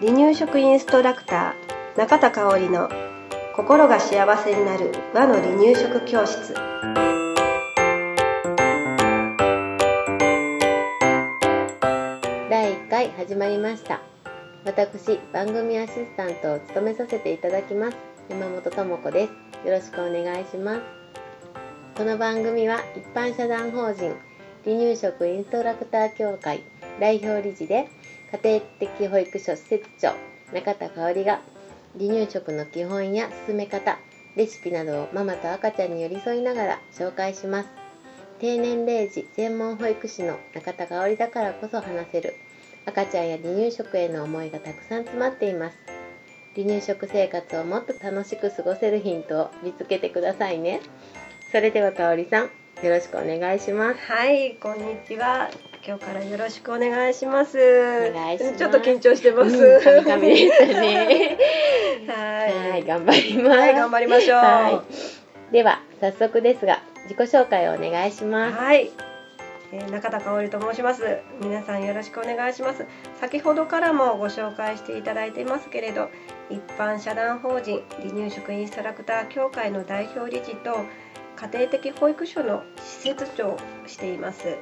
離乳食インストラクター中田香織の心が幸せになる和の離乳食教室。第1回始まりました。私番組アシスタントを務めさせていただきます山本智子です。よろしくお願いします。この番組は一般社団法人離乳食インストラクター協会代表理事で家庭的保育所施設長中田香織が離乳食の基本や進め方レシピなどをママと赤ちゃんに寄り添いながら紹介します。低年齢児専門保育士の中田香織だからこそ話せる赤ちゃんや離乳食への思いがたくさん詰まっています。離乳食生活をもっと楽しく過ごせるヒントを見つけてくださいね。それでは香織さんよろしくお願いします。はいこんにちは。今日からよろしくお願いします。お願いします。ちょっと緊張してます、うん、カミカミでしたね。はい。はい頑張ります。はい頑張りましょう。はい。では早速ですが自己紹介をお願いします。はい、えー中田香織と申します。皆さんよろしくお願いします。先ほどからもご紹介していただいていますけれど一般社団法人離乳食インストラクター協会の代表理事と家庭的保育所の施設長をしています。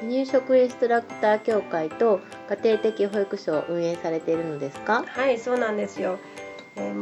離乳食インストラクター協会と家庭的保育所を運営されているのですか？はいそうなんですよ。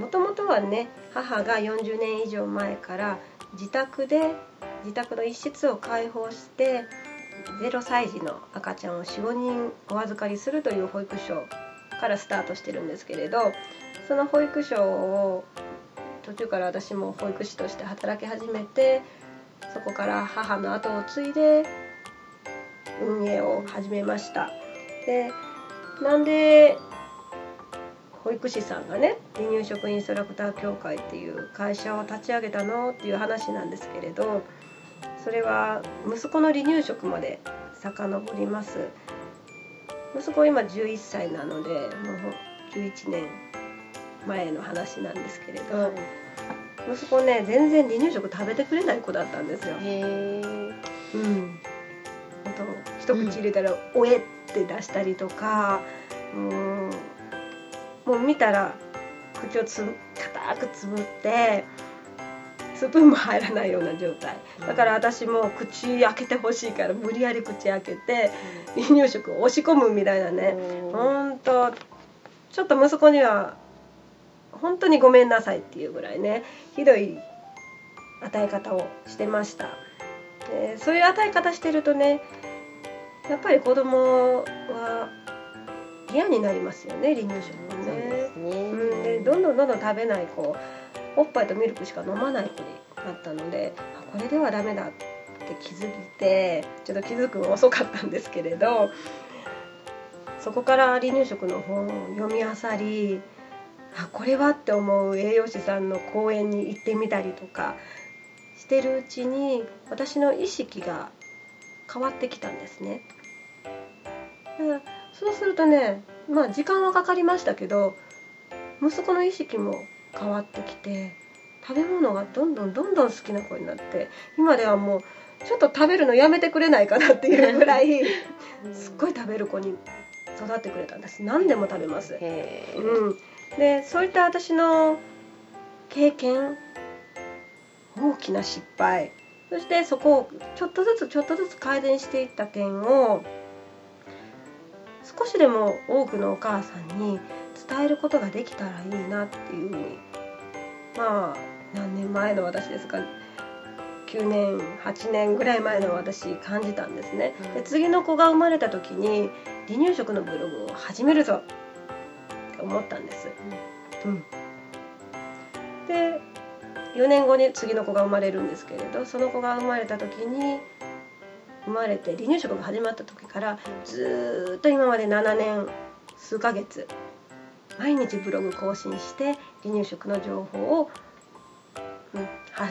もともとはね母が40年以上前から自宅で自宅の一室を開放して0歳児の赤ちゃんを45人お預かりするという保育所からスタートしてるんですけれどその保育所を途中から私も保育士として働き始めてそこから母の後を継いで運営を始めました。でなんで保育士さんがね離乳食インストラクター協会っていう会社を立ち上げたのっていう話なんですけれどそれは息子の離乳食まで遡ります息子今11歳なのでもう11年前の話なんですけれど、はい、息子ね全然離乳食食べてくれない子だったんですよ。へうん。本当一口入れたら「おえ」って出したりとか、うんもう見たら口をつ固くつぶってスプーンも入らないような状態。だから私も口開けてほしいから無理やり口開けて離乳食を押し込むみたいなね。ほんとちょっと息子には本当にごめんなさいっていうぐらいねひどい与え方をしてました、えー、そういう与え方してるとねやっぱり子供は嫌になりますよね離乳食もね。ねうん、でどんどんどんどん食べない子おっぱいとミルクしか飲まない子になったのでこれではダメだって気づいてちょっと気づくの遅かったんですけれどそこから離乳食の本を読み漁りあこれはって思う栄養士さんの講演に行ってみたりとかしてるうちに私の意識が変わってきたんですね。そうするとねまあ時間はかかりましたけど息子の意識も変わってきて食べ物がどんどんどんどん好きな子になって今ではもうちょっと食べるのやめてくれないかなっていうぐらいすっごい食べる子に育ってくれたんです。何でも食べます、うん、でそういった私の経験大きな失敗。そしてそこをちょっとずつちょっとずつ改善していった点を少しでも多くのお母さんに伝えることができたらいいなっていうふうに。まあ何年前の私ですか。9年8年ぐらい前の私感じたんですね。で次の子が生まれた時に離乳食のブログを始めるぞ思ったんです。うん、で4年後に次の子が生まれるんですけれどその子が生まれた時に生まれて離乳食が始まった時からずっと今まで7年数ヶ月毎日ブログ更新して離乳食の情報を、うん、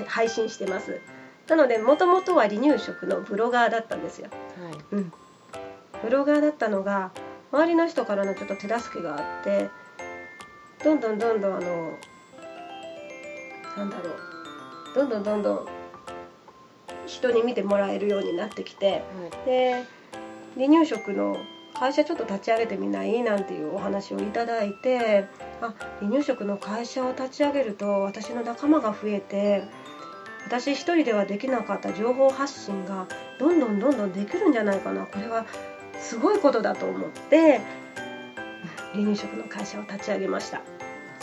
配信してます。なのでもともとは離乳食のブロガーだったんですよ、はい。うん、ブロガーだったのが周りの人からのちょっと手助けがあってどんどんどんどんあのなんだろう。どんどんどんどん人に見てもらえるようになってきて、はい。で離乳食の会社ちょっと立ち上げてみないなんていうお話をいただいてあ離乳食の会社を立ち上げると私の仲間が増えて私一人ではできなかった情報発信がどんどんどんどんできるんじゃないかな。これはすごいことだと思って離乳食の会社を立ち上げました。で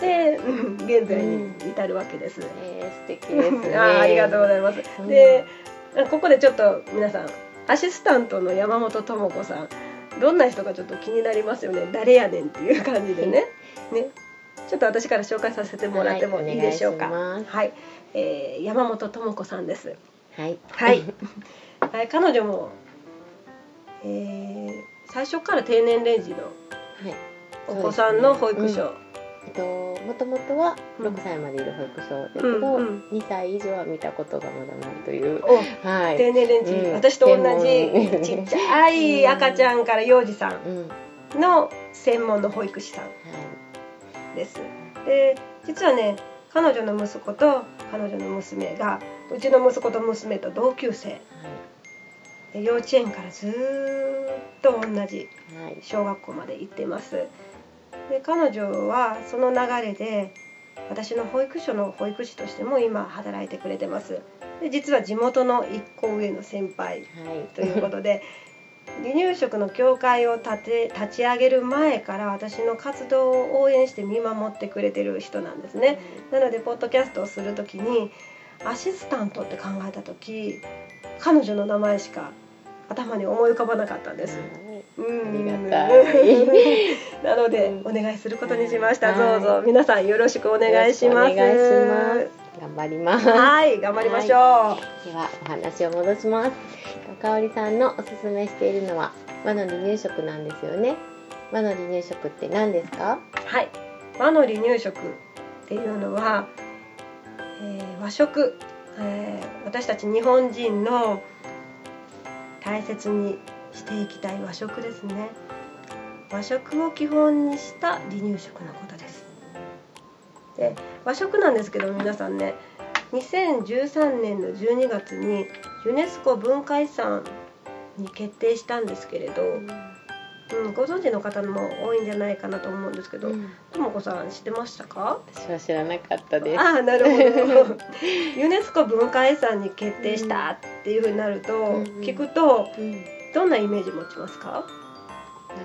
うん現在に至るわけです、えー、素敵ですね。あーありがとうございます、うんでここでちょっと皆さんアシスタントの山本智子さんどんな人かちょっと気になりますよね。誰やねんっていう感じでね。ね。ちょっと私から紹介させてもらってもいいでしょうか。はいはい、えー山本智子さんです。はい。はい、はい、彼女も、えー最初から低年齢児のはい。お子さんの保育所、えっともともとはうん。6歳までいる保育所だけど、うんうん。2歳以上は見たことがまだないという。お。はい。低年齢児、うん。私と同じ。ちっちゃい赤ちゃんから幼児さうん。んの専門の保育士さんはい。です。で実はね彼女の息子と彼女の娘がうちの息子と娘と同級生。で幼稚園からずーっと同じはいはい。小学校まで行ってますで彼女はその流れで私の保育所の保育士としても今働いてくれてます。で実は地元の一個上の先輩はい。ということで 離乳食の協会を立て立ち上げる前から私の活動を応援して見守ってくれてる人なんですね。なのでポッドキャストをする時にアシスタントって考えた時彼女の名前しか頭に思い浮かばなかったんです。うん。ありがたい。なのでうんお願いすることにしました。はい。どうぞ皆さんよろしくお願いします。お願いします。頑張ります。はい、頑張りましょう。ではお話を戻します。かおりさんのおすすめしているのは和の離乳食なんですよね。和の離乳食って何ですか？はい、和の離乳食っていうのは、えー和食、えー私たち日本人の大切にしていきたい和食ですね。和食を基本にした離乳食のことです。で和食なんですけど皆さんね2013年の12月にユネスコ文化遺産に決定したんですけれど、うん、ご存知の方も多いんじゃないかなと思うんですけど、うん。ともこさん知ってましたか？私は知らなかったです。ああ、なるほど。ユネスコ文化遺産に決定したっていうふうになると、聞くとうんどんなイメージ持ちますか？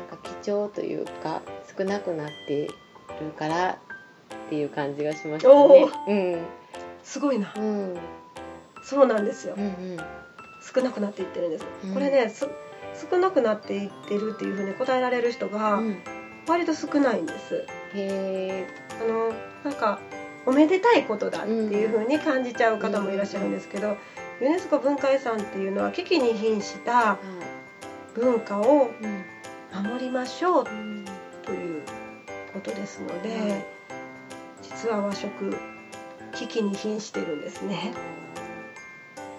か貴重というか少なくなってるからっていう感じがしましたおねーすごいなう。んうんそうなんですよう。ん少なくなっていってるんです。うんこれね、す少なくなっていってるっていうふうに答えられる人うがん割と少ないんです。へあのなんかおめでたいことだっていう風に感じちゃう方もいらっしゃるんですけど、ユネスコ文化遺産っていうのは危機に瀕したー文化をうん。守りましょううん。ということですので、うん実は和食危機に瀕してるんですね。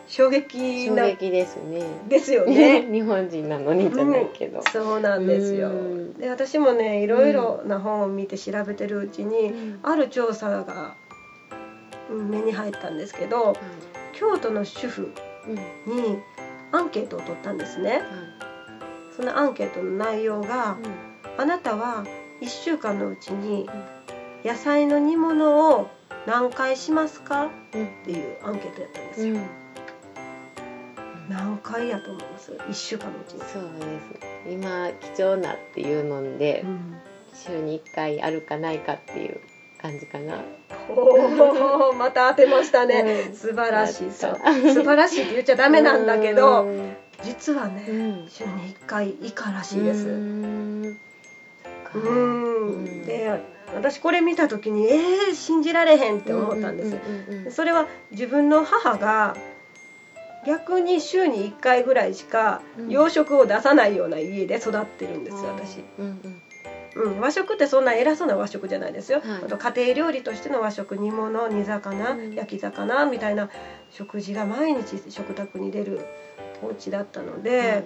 衝撃衝な撃ですね。ですよね。日本人なのにじゃないけど、そうなんですよ。うん。で私もねいろいろな本を見て調べてるうちに、うん。ある調査がうん目に入ったんですけど京都の主婦うん。にアンケートを取ったんですねそのアンケートの内容が「あなたは1週間のうちに野菜の煮物を何回しますか?」うん。っていうアンケートやったんですよ、うん。何回やと思います？1週間のうちに、そうです今貴重なっていうので週に1回あるかないかっていう感じかな。おーまた当てましたね、うん。素晴らしい。そ素晴らしいって言っちゃダメなんだけど、うん実はね、うん。週に1回以下らしいです、ううん。んそっかん。で私これ見た時にえー、信じられへんって思ったんです、それは自分の母が逆に週に1回ぐらいしかうん。洋食を出さないような家で育ってるんですよ私、うんうん。うん、和食ってそんな偉そうな和食じゃないですよ、はい。あと家庭料理としての和食煮物煮魚、うん。焼き魚みたいな食事が毎日食卓に出るお家だったので、はい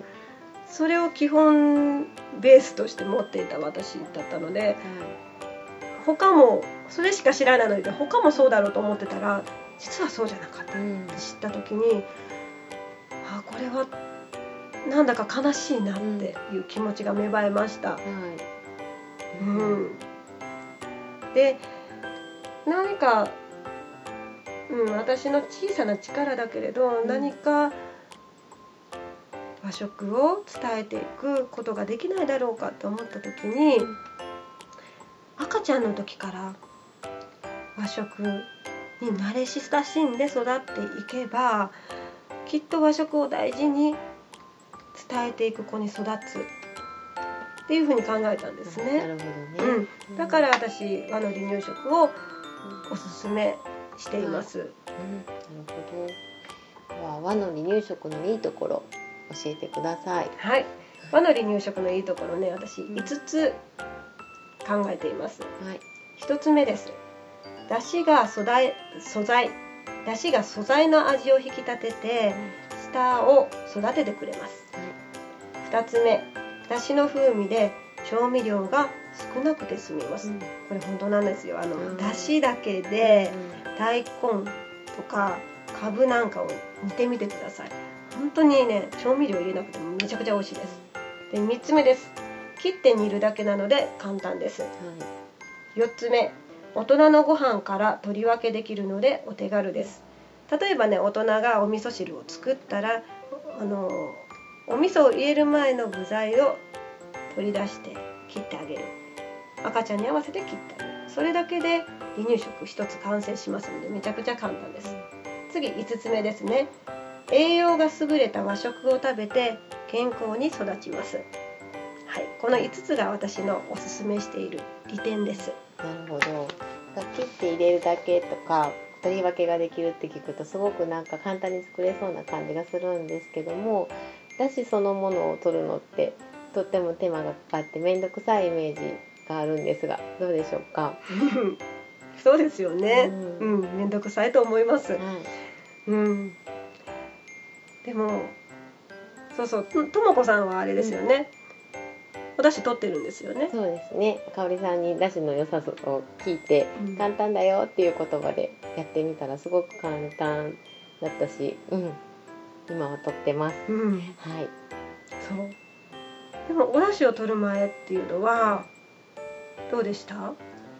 それを基本ベースとして持っていた私だったので他もそれしか知らないので他もそうだろうと思ってたら実はそうじゃなかったうん。知った時にあこれはなんだか悲しいなっていう気持ちが芽生えました。はいうん、で何か、うん、私の小さな力だけれど、ん。何か和食を伝えていくことができないだろうかと思った時に、うん赤ちゃんの時から和食に慣れ親しんで育っていけばきっと和食を大事に伝えていく子に育つっていうふうに考えたんですなね。るほどね、うん、だから私和の離乳食をおすすめしています。うん、なるほど。和の離乳食のいいところ教えてくださいはい、和の離乳食のいいところね、私うん5つ考えています。はい1つ目です。出汁が素材素材出汁が素材の味を引き立てて舌を育ててくれます。2つ目、出汁の風味で調味料が少なくて済みます。これ本当なんですよ。あの、うん出汁だけで大根とかカブなんかを煮てみてください本当にね調味料入れなくてもめちゃくちゃ美味しいです。で3つ目です。切って煮るだけなので簡単です。4つ目大人のご飯から取り分けできるのでお手軽です。例えばね大人がお味噌汁を作ったらあのお味噌を入れる前の具材を取り出して切ってあげる。赤ちゃんに合わせて切ってあげる。それだけで離乳食一つ完成しますのでめちゃくちゃ簡単です。次5つ目ですね栄養が優れた和食を食べて健康に育ちます。はい。この5つが私のおすすめしている利点です。なるほど。切って入れるだけとか取り分けができるって聞くとすごくなんか簡単に作れそうな感じがするんですけどもだしそのものを取るのってとっても手間がかかって面倒くさいイメージがあるんですがどうでしょうか、そうですよね。ううん。ん、めんどくさいと思います。はい。うんでもそうそうとともこさんはあれですよね、お出汁取ってるんですよね。そうですね。香織さんにだしの良さを聞いてうん。簡単だよっていう言葉でやってみたらすごく簡単だったし、うん、今はとってます。うん。はい。そう。でもお出汁を取る前っていうのはどうでした？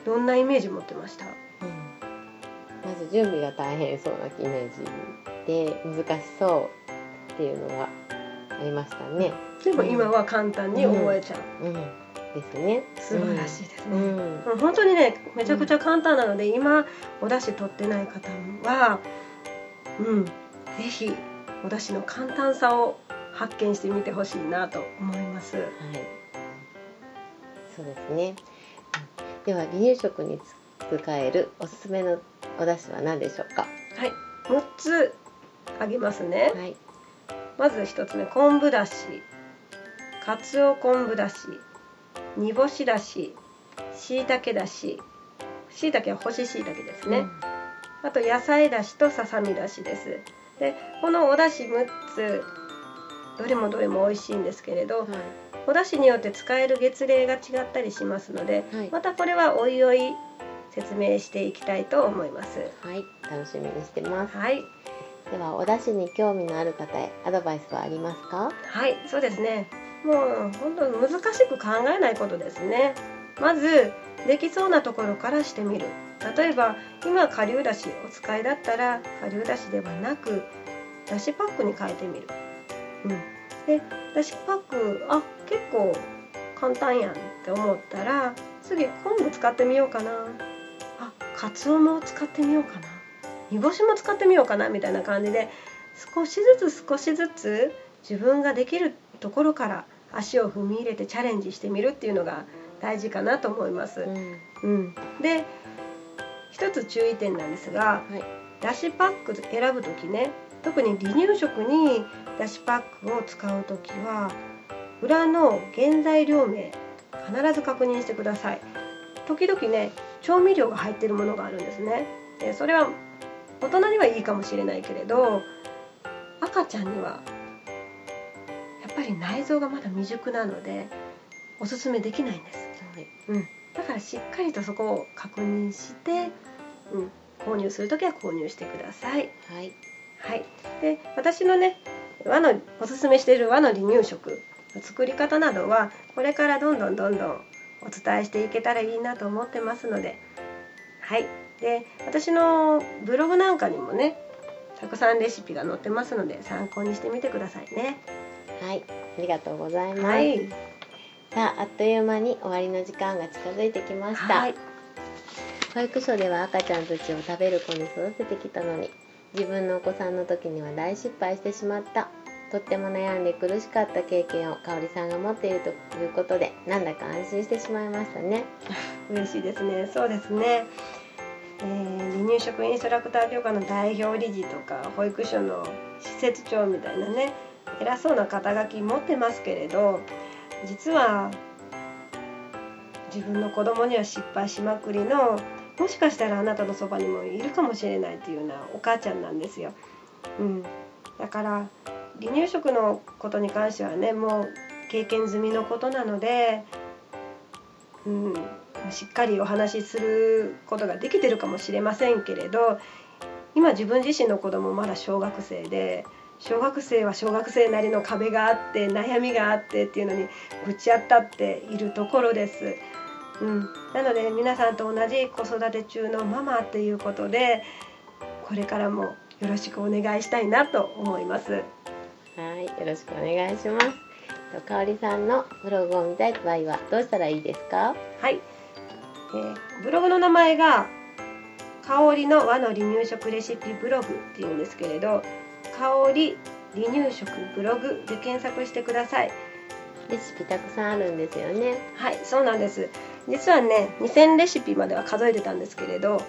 どんなイメージ持ってました？うん、まず準備が大変そうなイメージで難しそうっていうのがありましたね。でも今は簡単に思えちゃう、うん、ですね。素晴らしいですね、うん。うん本当にねめちゃくちゃ簡単なので、今お出汁取ってない方はうんぜひお出汁の簡単さを発見してみてほしいなと思いますはい。そうですね。うんでは離乳食に使えるおすすめのお出汁は何でしょうか？はい6つあげますね、はい。まず1つ目昆布だし。かつお昆布だし。煮干しだし。しいたけだし。しいたけは干ししいたけですね、あと野菜だしとささみだしです。でこのお出汁6つどれもどれも美味しいんですけれどうん。はい。お出汁によって使える月齢が違ったりしますのではい。またこれはおいおい説明していきたいと思います。はい。楽しみにしてます。はいではお出汁に興味のある方へアドバイスはありますか？はいそうですね。もう本当に難しく考えないことですね。まずできそうなところからしてみる。例えば今顆粒だしお使いだったら顆粒だしではなくだしパックに変えてみる、うん、でだしパックあ結構簡単やんって思ったら次昆布使ってみようかな。あかつおも使ってみようかな。煮干しも使ってみようかなみたいな感じで少しずつ少しずつ自分ができるところから足を踏み入れてチャレンジしてみるっていうのが大事かなと思います。うん。うん、で一つ注意点なんですがはい。だしパック選ぶ時ね特に離乳食にだしパックを使う時は裏の原材料名必ず確認してください時々ね調味料が入ってるものがあるんですねでそれは大人にはいいかもしれないけれど赤ちゃんにはやっぱり内臓がまだ未熟なのでおすすめできないんですはい。うん、だからしっかりとそこを確認して、うん、購入する時は購入してください。はい。はい、で私のね和のおすすめしている和の離乳食の作り方などはこれからどんどんどんどんお伝えしていけたらいいなと思ってますのではいで私のブログなんかにもねたくさんレシピが載ってますので参考にしてみてくださいね。はいありがとうございます、はい。さああっという間に終わりの時間が近づいてきました、はい。保育所では赤ちゃんたちを食べる子に育ててきたのに自分のお子さんの時には大失敗してしまった。とっても悩んで苦しかった経験を香織さんが持っているということでなんだか安心してしまいましたね。嬉しいですね。そうですね、えー離乳食インストラクター協会の代表理事とか保育所の施設長みたいなね偉そうな肩書き持ってますけれど実は自分の子供には失敗しまくりのもしかしたらあなたのそばにもいるかもしれないっていうようなお母ちゃんなんですよ。うん、だから離乳食のことに関してはねもう経験済みのことなので、うん、しっかりお話しすることができてるかもしれませんけれど今自分自身の子供まだ小学生で小学生は小学生なりの壁があって悩みがあってっていうのにぶち当たっているところです。うん、なので皆さんと同じ子育て中のママっていうことでこれからもよろしくお願いしたいなと思います。はいよろしくお願いしますと香織さんのブログを見たい場合はどうしたらいいですか？はい、えーブログの名前が「香りの和の離乳食レシピブログ」っていうんですけれど「香り離乳食ブログ」で検索してください。レシピたくさんあるんですよねはい、そうなんです。実はね、2000レシピまでは数えてたんですけれど、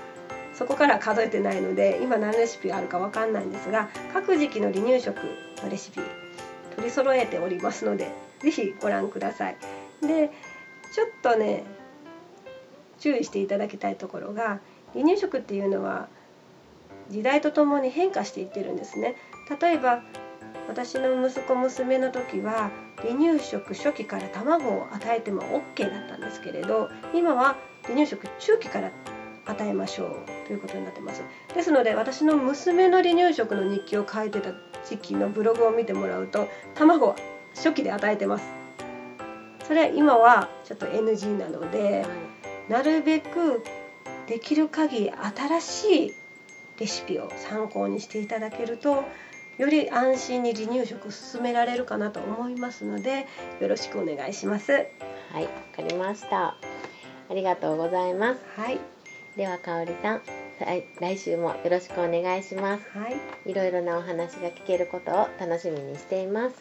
そこから数えてないので、今何レシピあるかわかんないんですが、各時期の離乳食のレシピ取り揃えておりますので、ぜひご覧ください。で、ちょっとね、注意していただきたいところが、離乳食っていうのは時代とともに変化していってるんですね。例えば私の息子娘の時は離乳食初期から卵を与えても OK だったんですけれど今は離乳食中期から与えましょうということになってます。ですので私の娘の離乳食の日記を書いてた時期のブログを見てもらうと卵は初期で与えてます。それ今はちょっと NG なのでなるべくできる限り新しいレシピを参考にしていただけるとより安心に離乳食を進められるかなと思いますのでよろしくお願いします。はいわかりました。ありがとうございます。はい、では香織さん来来週もよろしくお願いします。はい、いろいろなお話が聞けることを楽しみにしています。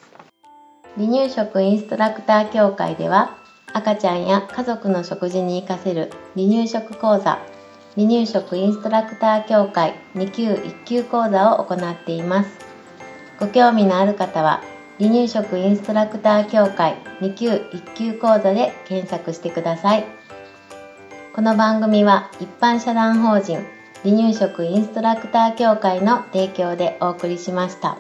離乳食インストラクター協会では赤ちゃんや家族の食事に活かせる離乳食講座離乳食インストラクター協会2級1級講座を行っています。ご興味のある方は離乳食インストラクター協会2級1級講座で検索してくださいこの番組は一般社団法人離乳食インストラクター協会の提供でお送りしました。